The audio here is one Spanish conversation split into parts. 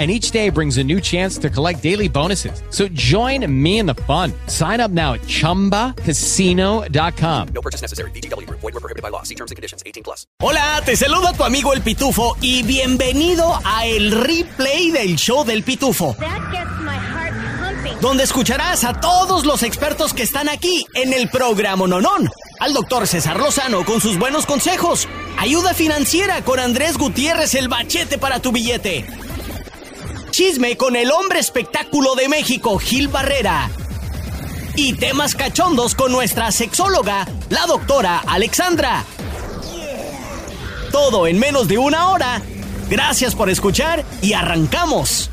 and each day brings a new chance to collect daily bonuses. So join me in the fun. Sign up now at ChumbaCasino.com. No purchase necessary. BGW. Void were prohibited by law. See terms and conditions. 18 plus. Hola, te saluda tu amigo El Pitufo y bienvenido a el replay del show del Pitufo. That gets my heart pumping. Donde escucharás a todos los expertos que están aquí en el programa Nonón. Al doctor César Lozano con sus buenos consejos. Ayuda financiera con Andrés Gutiérrez el bachete para tu billete. Chisme con el hombre espectáculo de México, Gil Barrera. Y temas cachondos con nuestra sexóloga, la doctora Alexandra. Todo en menos de una hora. Gracias por escuchar y arrancamos.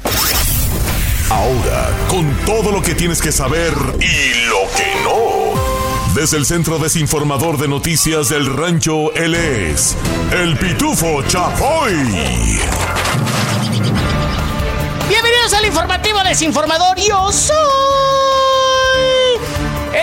Ahora, con todo lo que tienes que saber y lo que no. Desde el Centro Desinformador de Noticias del Rancho, él es el Pitufo Chapoy. Bienvenidos informativo desinformador. Yo soy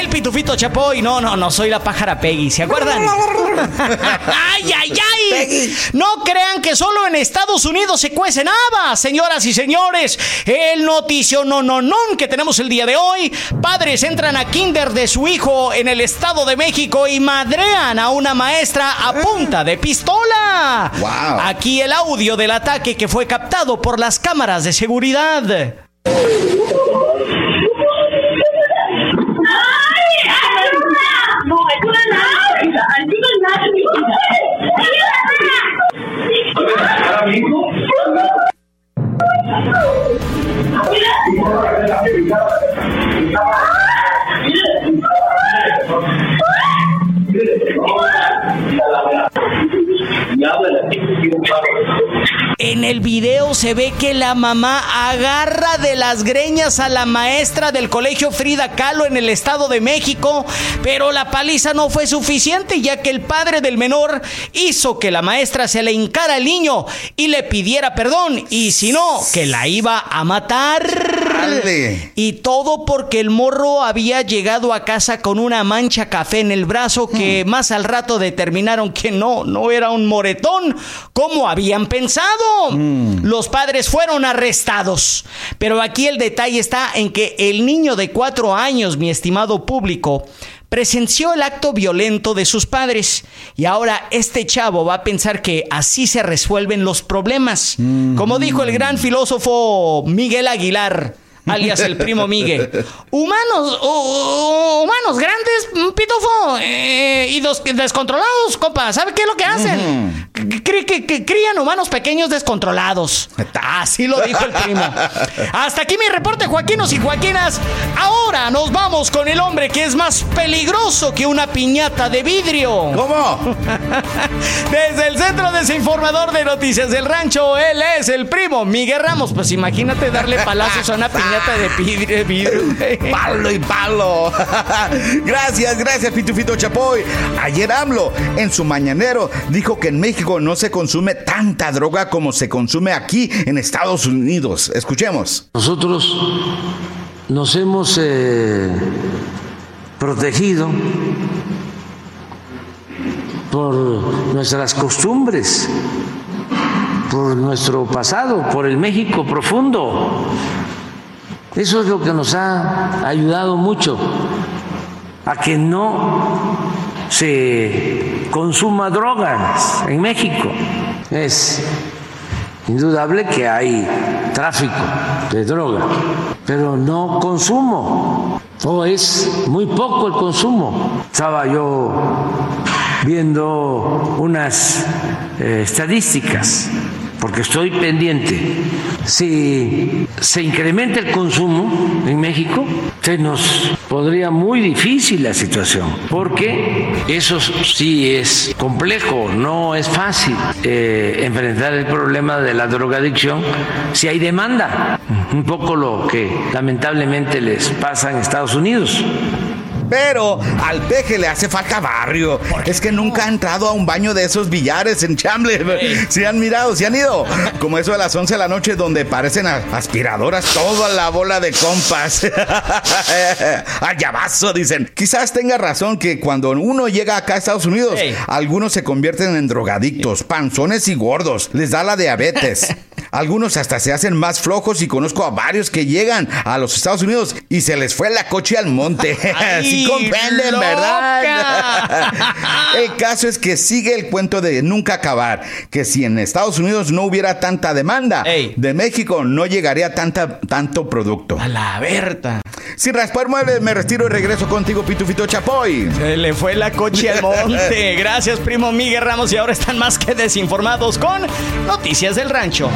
el pitufito Chapoy. No, no, no soy la pájara Peggy. ¿Se acuerdan? ¡Ay, ay, ay! No crean que solo en Estados Unidos se cuecen habas, señoras y señores. El noticio no, no, no que tenemos el día de hoy. Padres entran a kinder de su hijo en el Estado de México y madrean a una maestra a punta de pistola. Wow. Aquí el audio del ataque que fue captado por las cámaras de seguridad. Y habla la En el video se ve que la mamá agarra de las greñas a la maestra del colegio Frida Kahlo en el Estado de México, pero la paliza no fue suficiente ya que el padre del menor hizo que la maestra se le hincara al niño y le pidiera perdón y si no, que la iba a matar. Y todo porque el morro había llegado a casa con una mancha café en el brazo que más al rato determinaron que no, no era un moretón como habían pensado. Los padres fueron arrestados. Pero aquí el detalle está en que el niño de cuatro años, mi estimado público, presenció el acto violento de sus padres y ahora este chavo va a pensar que así se resuelven los problemas. Como dijo el gran filósofo Miguel Aguilar, alias el primo Miguel. Humanos, hu- humanos grandes, mm, pitufo, eh, y dos- descontrolados, compa. ¿Sabe qué es lo que hacen? Que- que crían humanos pequeños descontrolados. Así lo dijo el primo. Hasta aquí mi reporte, Joaquinos y Joaquinas. Ahora nos vamos con el hombre que es más peligroso que una piñata de vidrio. ¿Cómo? Desde el Centro Desinformador de Noticias del Rancho, él es el primo Miguel Ramos. Pues imagínate darle palazos a una piñata de vidrio. Palo y palo. gracias, gracias, Pitufito Chapoy. Ayer AMLO, en su mañanero, dijo que en México no se consume tanta droga como se consume aquí en Estados Unidos. Escuchemos. Nosotros nos hemos eh, protegido por nuestras costumbres, por nuestro pasado, por el México profundo. Eso es lo que nos ha ayudado mucho a que no se consuma drogas en México. Es indudable que hay tráfico de droga, pero no consumo, o es muy poco el consumo. Estaba yo viendo unas eh, estadísticas, porque estoy pendiente. Si se incrementa el consumo en México, se nos podría muy difícil la situación, porque eso sí es complejo, no es fácil eh, enfrentar el problema de la drogadicción si hay demanda, un poco lo que lamentablemente les pasa en Estados Unidos. Pero al peje le hace falta barrio. Es que nunca ha entrado a un baño de esos billares en Chamble. Si han mirado, si han ido. Como eso a las 11 de la noche donde parecen aspiradoras toda la bola de compas. Ayabazo, dicen. Quizás tenga razón que cuando uno llega acá a Estados Unidos, algunos se convierten en drogadictos, panzones y gordos. Les da la diabetes. Algunos hasta se hacen más flojos y conozco a varios que llegan a los Estados Unidos y se les fue la coche al monte. ¡Ay, sí comprenden, loca! ¿verdad? el caso es que sigue el cuento de nunca acabar, que si en Estados Unidos no hubiera tanta demanda, Ey. de México no llegaría tanta, tanto producto. A la Berta. Sin raspar muebles, me retiro y regreso contigo, Pitufito Chapoy. Se le fue la coche al monte. Gracias, primo Miguel Ramos. Y ahora están más que desinformados con Noticias del Rancho.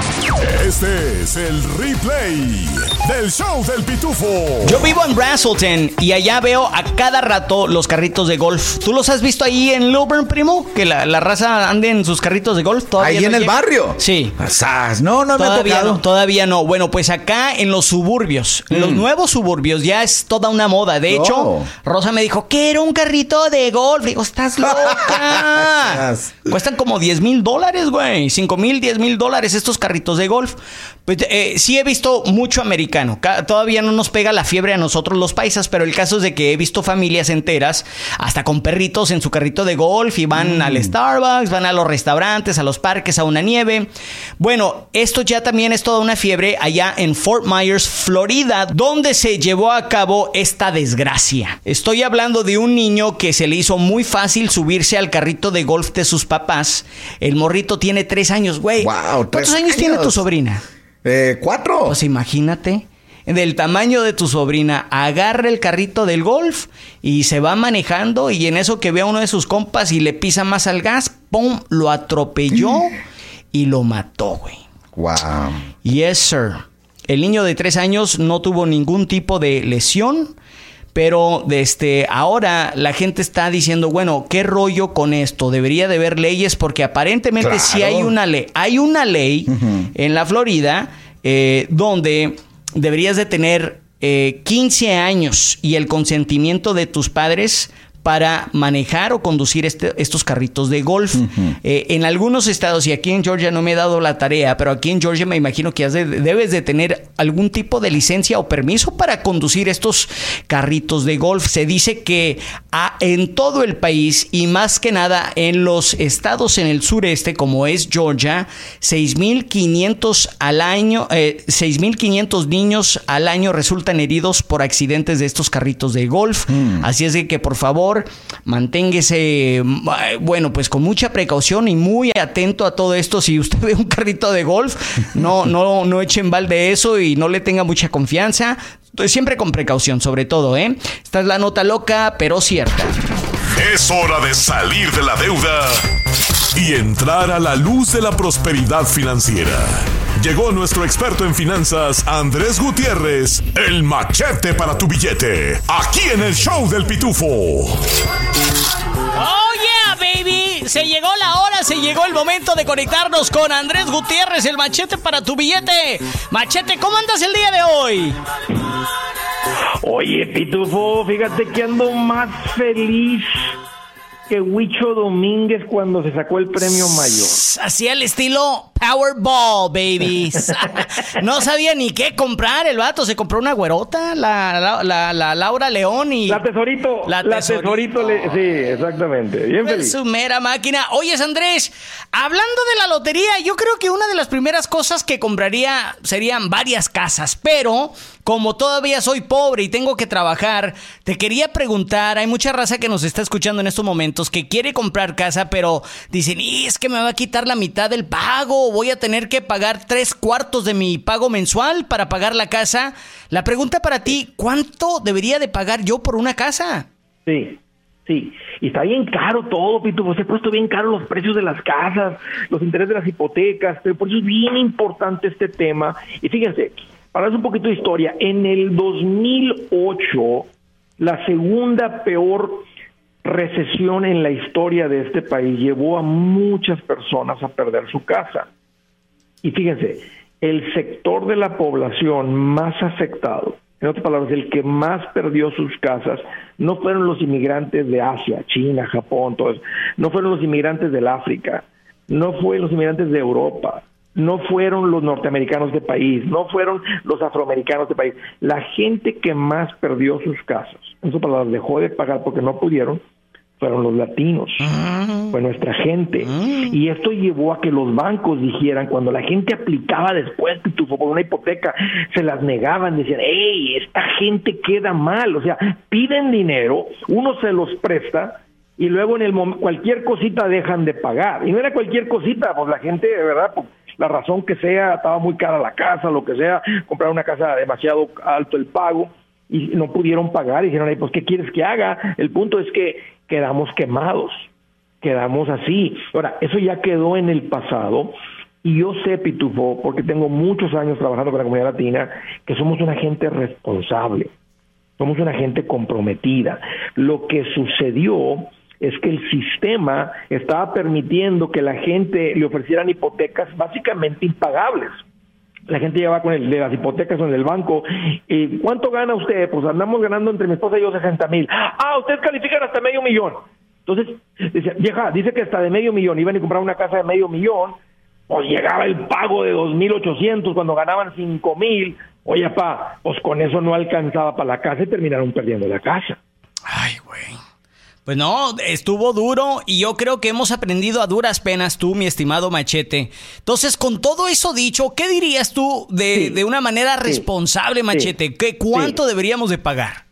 Este es el replay del show del pitufo. Yo vivo en Braselton y allá veo a cada rato los carritos de golf. ¿Tú los has visto ahí en Lilburn, primo? Que la, la raza ande en sus carritos de golf. ¿Todavía Ahí no en el barrio. Sí. Asaz, no, no me ha Todavía tocado. no, todavía no. Bueno, pues acá en los suburbios, en los nuevos suburbios ya es toda una moda. De hecho. Rosa me dijo, quiero un carrito de golf. Digo, estás loca. Cuestan como 10 mil dólares, güey. 5 mil, 10 mil dólares estos carritos de golf. Pues eh, sí he visto mucho americano. Ca- Todavía no nos pega la fiebre a nosotros los paisas, pero el caso es de que he visto familias enteras, hasta con perritos en su carrito de golf y van al Starbucks, van a los restaurantes, a los parques, a una nieve. Bueno, esto ya también es toda una fiebre allá en Fort Myers, Florida, donde se llevó a cabo esta desgracia. Estoy hablando de un niño que se le hizo muy fácil subirse al carrito de golf de sus papás. El morrito tiene tres años, güey. Guau, ¿Cuántos años tiene tu sobrina? Eh, cuatro. Pues imagínate. Del tamaño de tu sobrina, agarra el carrito del golf y se va manejando y en eso que ve a uno de sus compas y le pisa más al gas, ¡pum! Lo atropelló y lo mató, güey. Wow. Yes, sir. El niño de tres años no tuvo ningún tipo de lesión, pero desde ahora la gente está diciendo, bueno, ¿qué rollo con esto? Debería de haber leyes porque aparentemente sí Claro. hay una ley. Hay una ley en la Florida eh, donde deberías de tener eh, 15 años y el consentimiento de tus padres para manejar o conducir este- estos carritos de golf. Eh, en algunos estados, y aquí en Georgia no me he dado la tarea, pero aquí en Georgia me imagino que de- debes de tener algún tipo de licencia o permiso para conducir estos carritos de golf. Se dice que en todo el país y más que nada en los estados en el sureste, como es Georgia, 6.500 al año, eh, 6.500 niños al año resultan heridos por accidentes de estos carritos de golf. Así es de que por favor manténgase, mm, bueno, pues con mucha precaución y muy atento a todo esto. Si usted ve un carrito de golf, no, no, no eche en balde eso y no le tenga mucha confianza. Entonces, Siempre con precaución, sobre todo, ¿eh? Esta es la nota loca, pero cierta. Es hora de salir de la deuda y entrar a la luz de la prosperidad financiera. Llegó nuestro experto en finanzas, Andrés Gutiérrez, el machete para tu billete, aquí en el show del pitufo. Oh yeah, baby. Se llegó la hora, se llegó el momento de conectarnos con Andrés Gutiérrez, el machete para tu billete. Machete, ¿cómo andas el día de hoy? Oye, Pitufo, fíjate que ando más feliz que Huicho Domínguez cuando se sacó el premio mayor. Así al estilo Powerball, baby. No sabía ni qué comprar el vato. Se compró una güerota, la, la, la- la Laura León y... La tesorito, La Tesorito. tesorito, le- sí, exactamente, bien Es feliz. su mera máquina. Oyes, Andrés, hablando de la lotería, yo creo que una de las primeras cosas que compraría serían varias casas, pero como todavía soy pobre y tengo que trabajar, te quería preguntar, hay mucha raza que nos está escuchando en estos momentos que quiere comprar casa, pero dicen, y es que me va a quitar la mitad del pago, voy a tener que pagar tres cuartos de mi pago mensual para pagar la casa. La pregunta para ti, ¿cuánto debería de pagar yo por una casa? Sí. Sí, y está bien caro todo, Pito, se ha puesto bien caro los precios de las casas, los intereses de las hipotecas, pero por eso es bien importante este tema. Y fíjense, para darles un poquito de historia, en el 2008, la segunda peor recesión en la historia de este país llevó a muchas personas a perder su casa. Y fíjense, el sector de la población más afectado, en otras palabras, el que más perdió sus casas, no fueron los inmigrantes de Asia, China, Japón, todo no fueron los inmigrantes del África, no fueron los inmigrantes de Europa, no fueron los norteamericanos de país, no fueron los afroamericanos de país. La gente que más perdió sus casas, en otras palabras, dejó de pagar porque no pudieron, fueron los latinos, fue nuestra gente. Y esto llevó a que los bancos dijeran, cuando la gente aplicaba después Pitufo, por una hipoteca, se las negaban, decían, hey, esta gente queda mal, o sea, piden dinero, uno se los presta y luego en el cualquier cosita dejan de pagar. Y no era cualquier cosita, pues la gente, de verdad, pues, la razón que sea, estaba muy cara la casa, lo que sea, comprar una casa demasiado alto el pago y no pudieron pagar y dijeron, "Ay, pues ¿qué quieres que haga? El punto es que quedamos quemados, quedamos así. Ahora, eso ya quedó en el pasado y yo sé, Pitufo, porque tengo muchos años trabajando con la comunidad latina, que somos una gente responsable, somos una gente comprometida. Lo que sucedió es que el sistema estaba permitiendo que la gente le ofrecieran hipotecas básicamente impagables la gente ya va con el de las hipotecas en el banco. ¿Y cuánto gana usted? Pues andamos ganando entre mi esposa y yo 60 mil. Ah, ustedes califican hasta medio millón. Entonces, dice, vieja, dice que hasta de medio millón. Iban a comprar una casa de medio millón. Pues llegaba el pago de 2.800 cuando ganaban 5 mil. Oye, pa, pues con eso no alcanzaba para la casa y terminaron perdiendo la casa. Pues no, estuvo duro y yo creo que hemos aprendido a duras penas tú, mi estimado Machete. Entonces, con todo eso dicho, ¿qué dirías tú de, de una manera responsable, Machete? ¿Qué, ¿Cuánto deberíamos de pagar?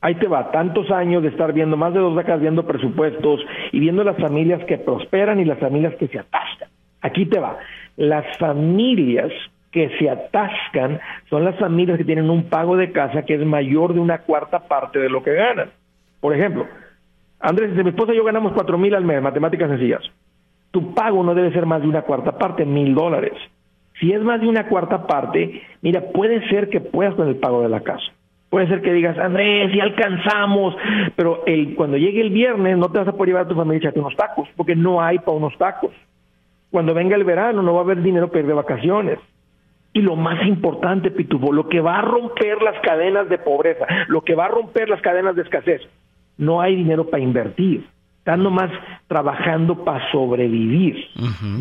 Ahí te va, tantos años de estar viendo, más de dos décadas viendo presupuestos y viendo las familias que prosperan y las familias que se atascan. Aquí te va, las familias que se atascan son las familias que tienen un pago de casa que es mayor de una cuarta parte de lo que ganan. Por ejemplo, Andrés, si mi esposa y yo ganamos cuatro mil al mes, matemáticas sencillas. Tu pago no debe ser más de una cuarta parte, mil dólares. Si es más de una cuarta parte, mira, puede ser que puedas con el pago de la casa. Puede ser que digas, Andrés, si alcanzamos, pero el, cuando llegue el viernes no te vas a poder llevar a tu familia y echarte unos tacos, porque no hay para unos tacos. Cuando venga el verano no va a haber dinero para ir de vacaciones. Y lo más importante, Pitufo, lo que va a romper las cadenas de pobreza, lo que va a romper las cadenas de escasez, no hay dinero para invertir. Están nomás trabajando para sobrevivir.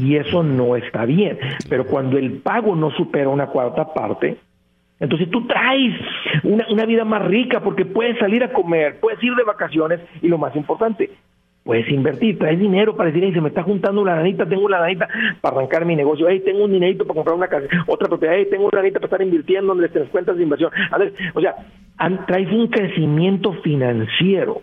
Y eso no está bien. Pero cuando el pago no supera una cuarta parte, entonces tú traes una, una vida más rica porque puedes salir a comer, puedes ir de vacaciones y lo más importante, puedes invertir, traes dinero para decir, "Ey, se me está juntando una lanita, tengo una lanita para arrancar mi negocio, hey, tengo un dinerito para comprar una casa, otra propiedad, hey, tengo una lanita para estar invirtiendo en las cuentas de inversión. A ver, o sea, traes un crecimiento financiero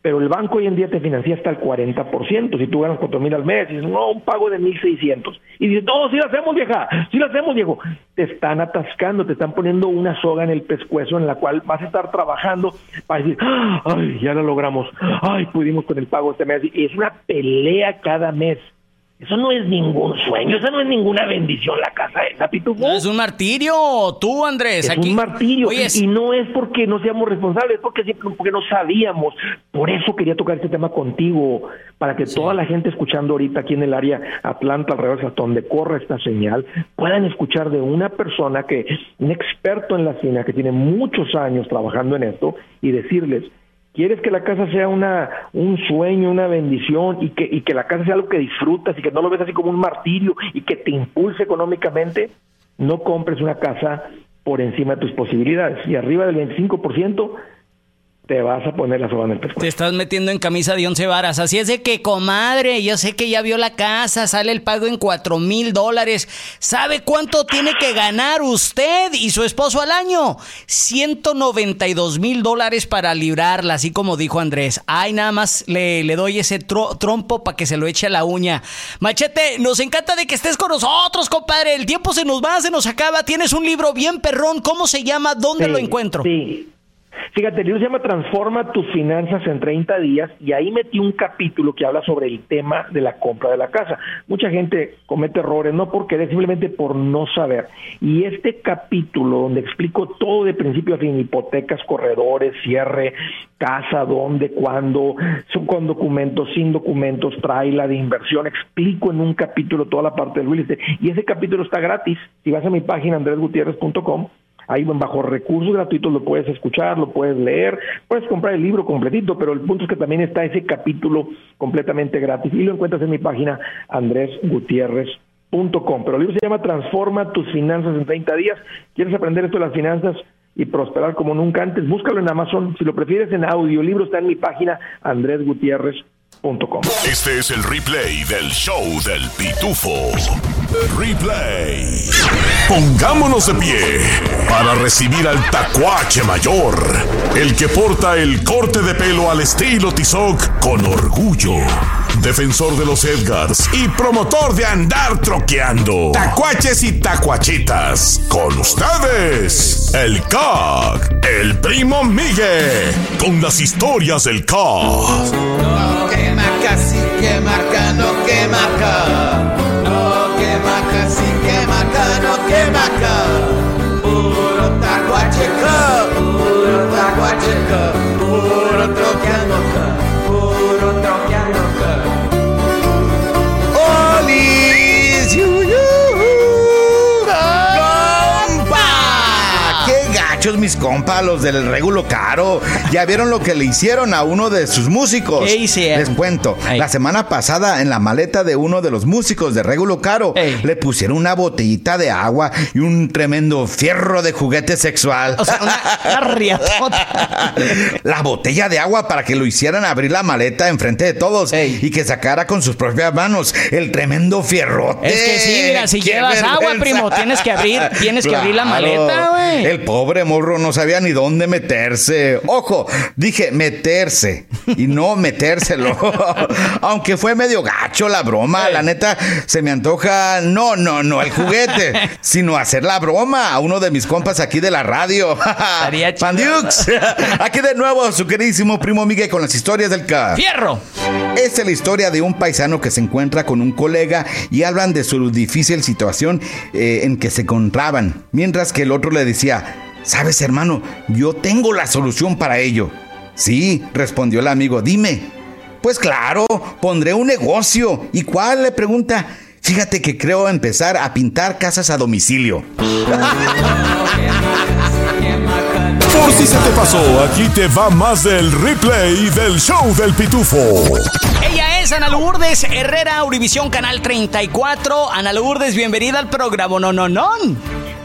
pero el banco hoy en día te financia hasta el 40%. Si tú ganas 4 mil al mes, y dices, no, un pago de 1.600. Y dices, no, sí lo hacemos, vieja, sí lo hacemos, viejo. Te están atascando, te están poniendo una soga en el pescuezo en la cual vas a estar trabajando para decir, "Ah, ay, ya lo logramos, ay, pudimos con el pago este mes. Y es una pelea cada mes. Eso no es ningún sueño, eso no es ninguna bendición la casa esa, Pitufo. Es un martirio, tú, Andrés. Es aquí. un martirio. Oye, y no es porque no seamos responsables, es porque, siempre- porque no sabíamos. Por eso quería tocar este tema contigo, para que toda la gente escuchando ahorita aquí en el área Atlanta, alrededor hasta donde corre esta señal, puedan escuchar de una persona que, un experto en la cina, que tiene muchos años trabajando en esto, y decirles, ¿Quieres que la casa sea una un sueño, una bendición y que, y que la casa sea algo que disfrutas y que no lo ves así como un martirio y que te impulse económicamente? No compres una casa por encima de tus posibilidades y arriba del 25% te vas a poner la soga en el pescuezo. Te estás metiendo en camisa de once varas. Así es de que, comadre, yo sé que ya vio la casa, sale el pago en cuatro mil dólares. ¿Sabe cuánto tiene que ganar usted y su esposo al año? 192 mil dólares para librarla, así como dijo Andrés. Ay, nada más le, le doy ese tro- trompo para que se lo eche a la uña. Machete, nos encanta de que estés con nosotros, compadre. El tiempo se nos va, se nos acaba. Tienes un libro bien perrón. ¿Cómo se llama? ¿Dónde Sí, lo encuentro? Sí. Fíjate, el libro se llama Transforma tus finanzas en 30 días y ahí metí un capítulo que habla sobre el tema de la compra de la casa. Mucha gente comete errores, no por querer, simplemente por no saber. Y este capítulo donde explico todo de principio a hipotecas, corredores, cierre, casa, dónde, cuándo, son con documentos, sin documentos, traila de inversión, explico en un capítulo toda la parte del real. Y ese capítulo está gratis. Si vas a mi página andresgutierrez.com, Ahí bajo recursos gratuitos lo puedes escuchar, lo puedes leer, puedes comprar el libro completito, pero el punto es que también está ese capítulo completamente gratis y lo encuentras en mi página andresgutierrez.com. Pero el libro se llama Transforma tus finanzas en 30 días. ¿Quieres aprender esto de las finanzas? y prosperar como nunca antes, búscalo en Amazon. Si lo prefieres en audio, el libro está en mi página andresgutierrez.com. Este es el replay del show del pitufo. Replay. Pongámonos de pie para recibir al tacuache mayor, el que porta el corte de pelo al estilo Tizoc con orgullo. Defensor de los Edgars y promotor de andar troqueando. Tacuaches y tacuachitas. Con ustedes, el CAC, el primo Miguel, con las historias del CAC. No quema casi quema acá, no quema acá. No quema casi quema acá, no quema acá. Puro tacuacheca, puro tacuacheca, mis compas, los del Regulo Caro! Ya vieron lo que le hicieron a uno de sus músicos. ¿Qué hicieron? Les cuento. Ey. La semana pasada, en la maleta de uno de los músicos de Regulo Caro, Ey. le pusieron una botellita de agua y un tremendo fierro de juguete sexual. O sea, una, la botella de agua para que lo hicieran abrir la maleta enfrente de todos Ey. y que sacara con sus propias manos el tremendo fierrote. Es que sí, mira, si ¡Qué llevas agua, primo, tienes que abrir, tienes que abrir la maleta, güey. El pobre morro no sabía ni dónde meterse. Ojo, dije meterse y no metérselo. Aunque fue medio gacho la broma, la neta se me antoja, no, no, no el juguete, sino hacer la broma a uno de mis compas aquí de la radio. Pandiux. Aquí de nuevo su queridísimo primo Miguel con las historias del CAR. ¡Fierro! Esta es la historia de un paisano que se encuentra con un colega y hablan de su difícil situación eh, en que se encontraban, mientras que el otro le decía, sabes hermano, yo tengo la solución para ello. Sí, respondió el amigo, dime. Pues claro, pondré un negocio. ¿Y cuál? le pregunta. Fíjate que creo empezar a pintar casas a domicilio. Por si se te pasó, aquí te va más del replay del show del pitufo. Ella es Ana Lourdes Herrera, Univisión Canal 34. Ana Lourdes, bienvenida al programa No No No.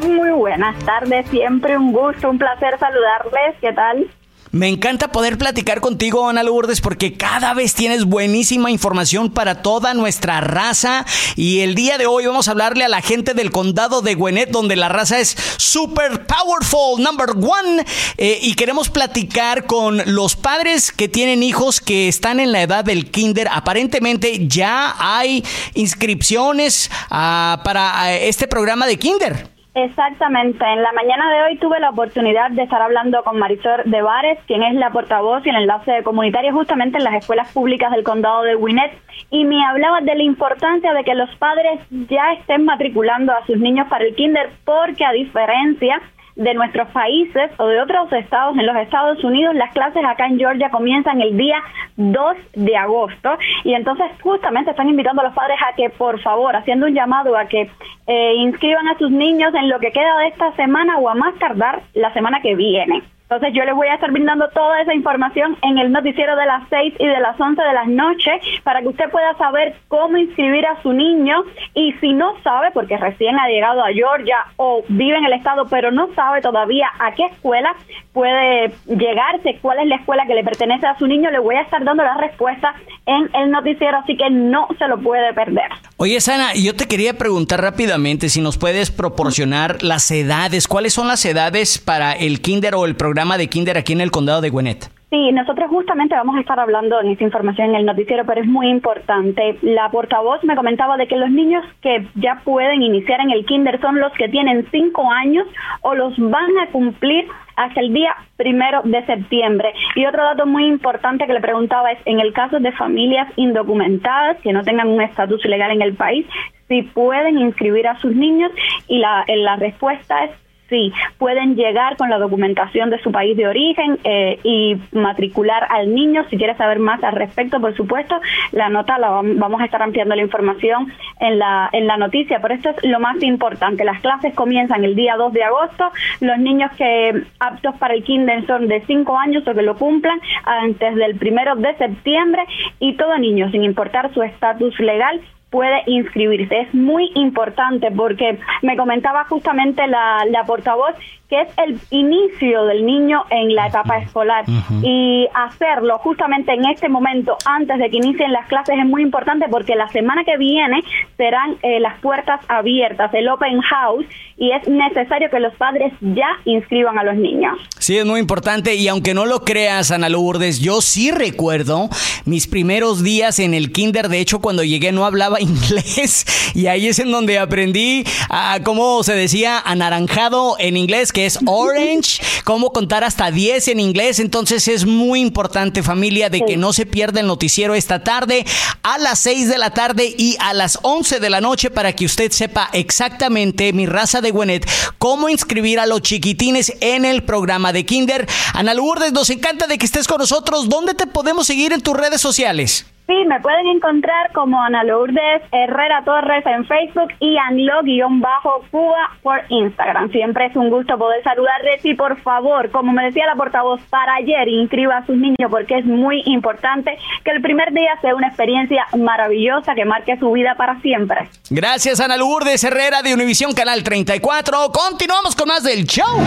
Muy buenas tardes, siempre un gusto, un placer saludarles. ¿Qué tal? Me encanta poder platicar contigo, Ana Lourdes, porque cada vez tienes buenísima información para toda nuestra raza. Y el día de hoy vamos a hablarle a la gente del condado de Gwinnett, donde la raza es super powerful, number one. Eh, y queremos platicar con los padres que tienen hijos que están en la edad del kinder. Aparentemente ya hay inscripciones ah, para ah, este programa de kinder. Exactamente. En la mañana de hoy tuve la oportunidad de estar hablando con Marisol de Vares, quien es la portavoz y el enlace comunitario justamente en las escuelas públicas del condado de Gwinnett, y me hablaba de la importancia de que los padres ya estén matriculando a sus niños para el kinder, porque a diferencia de nuestros países o de otros estados en los Estados Unidos, las clases acá en Georgia comienzan el día 2 de agosto y entonces justamente están invitando a los padres a que por favor, haciendo un llamado a que eh, inscriban a sus niños en lo que queda de esta semana o a más tardar la semana que viene. Entonces yo les voy a estar brindando toda esa información en el noticiero de las 6 y de las 11 de la noche para que usted pueda saber cómo inscribir a su niño y si no sabe, porque recién ha llegado a Georgia o vive en el estado pero no sabe todavía a qué escuela puede llegarse, cuál es la escuela que le pertenece a su niño, le voy a estar dando la respuesta en el noticiero, así que no se lo puede perder. Oye, Sana, yo te quería preguntar rápidamente si nos puedes proporcionar las edades. ¿Cuáles son las edades para el kinder o el programa de kinder aquí en el condado de Gwinnett? Sí, nosotros justamente vamos a estar hablando en esa información en el noticiero, pero es muy importante. La portavoz me comentaba de que los niños que ya pueden iniciar en el kinder son los que tienen cinco años o los van a cumplir hasta el día primero de septiembre. Y otro dato muy importante que le preguntaba es, en el caso de familias indocumentadas que no tengan un estatus legal en el país, si pueden inscribir a sus niños y la respuesta es sí, pueden llegar con la documentación de su país de origen eh, y matricular al niño. Si quiere saber más al respecto, por supuesto, la nota la vam- vamos a estar ampliando la información en la, en la noticia, pero esto es lo más importante. Las clases comienzan el día 2 de agosto. Los niños que aptos para el kinder son de 5 años o que lo cumplan antes del primero de septiembre y todo niño, sin importar su estatus legal, puede inscribirse. Es muy importante porque me comentaba justamente la, la portavoz que es el inicio del niño en la etapa escolar y hacerlo justamente en este momento antes de que inicien las clases es muy importante porque la semana que viene serán eh, las puertas abiertas, el open house y es necesario que los padres ya inscriban a los niños. Sí, es muy importante y aunque no lo creas, Ana Lourdes, yo sí recuerdo mis primeros días en el kinder. De hecho, cuando llegué no hablaba inglés y ahí es en donde aprendí a cómo se decía anaranjado en inglés, que es orange, cómo contar hasta 10 en inglés. Entonces es muy importante, familia, de que no se pierda el noticiero esta tarde a las 6 de la tarde y a las 11 de la noche para que usted sepa exactamente, mi raza de Gwinnett, cómo inscribir a los chiquitines en el programa de Kinder. Ana Lourdes, nos encanta de que estés con nosotros. ¿Dónde te podemos seguir en tus redes sociales? Sí, me pueden encontrar como Ana Lourdes Herrera Torres en Facebook y Anlo-Cuba por Instagram. Siempre es un gusto poder saludarles y por favor, como me decía la portavoz, para ayer inscriba a sus niños porque es muy importante que el primer día sea una experiencia maravillosa que marque su vida para siempre. Gracias, Ana Lourdes Herrera de Univisión Canal 34. Continuamos con más del show.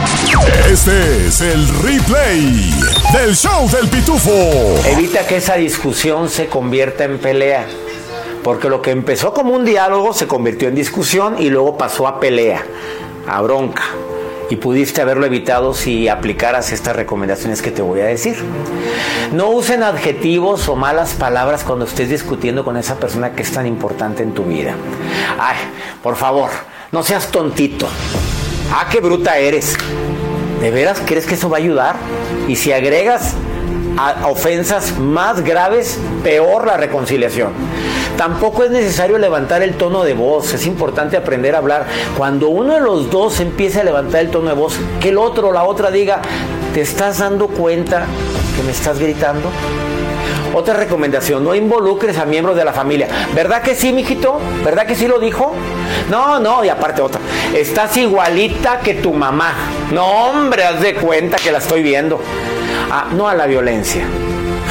Este es el replay del show del pitufo. Evita que esa discusión se convierta en pelea. Porque lo que empezó como un diálogo se convirtió en discusión y luego pasó a pelea, a bronca. Y pudiste haberlo evitado si aplicaras estas recomendaciones que te voy a decir. No usen adjetivos o malas palabras cuando estés discutiendo con esa persona que es tan importante en tu vida. Ay, por favor, no seas tontito. Ah, qué bruta eres. ¿De veras crees que eso va a ayudar? Y si agregas a ofensas más graves, peor la reconciliación. Tampoco es necesario levantar el tono de voz, es importante aprender a hablar. Cuando uno de los dos empiece a levantar el tono de voz, que el otro o la otra diga, ¿te estás dando cuenta que me estás gritando? Otra recomendación, no involucres a miembros de la familia. ¿Verdad que sí, mijito? ¿Verdad que sí lo dijo? No, no, y aparte otra. Estás igualita que tu mamá. No, hombre, haz de cuenta que la estoy viendo. Ah, no a la violencia.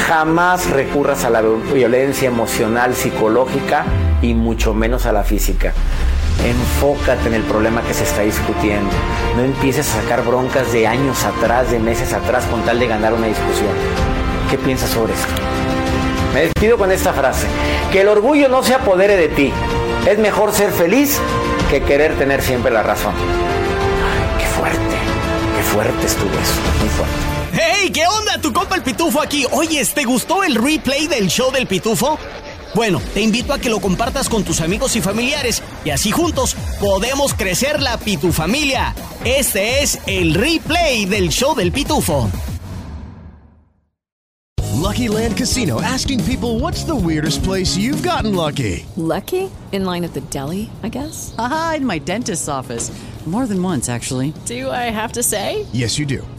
Jamás recurras a la violencia emocional, psicológica y mucho menos a la física. Enfócate en el problema que se está discutiendo. No empieces a sacar broncas de años atrás, de meses atrás, con tal de ganar una discusión. ¿Qué piensas sobre esto? Me despido con esta frase. Que el orgullo no se apodere de ti. Es mejor ser feliz que querer tener siempre la razón. Ay, qué fuerte. Qué fuerte estuvo eso. Muy fuerte. ¡Hey! ¿Qué onda? Tu compa el Pitufo aquí. Oye, ¿te gustó el replay del show del Pitufo? Bueno, te invito a que lo compartas con tus amigos y familiares y así juntos podemos crecer la pitufamilia. Este es el replay del show del Pitufo. Lucky Land Casino asking people what's the weirdest place you've gotten lucky? Lucky? In line at the deli, I guess? Aha, in my dentist's office. More than once, actually. Do I have to say? Yes, you do.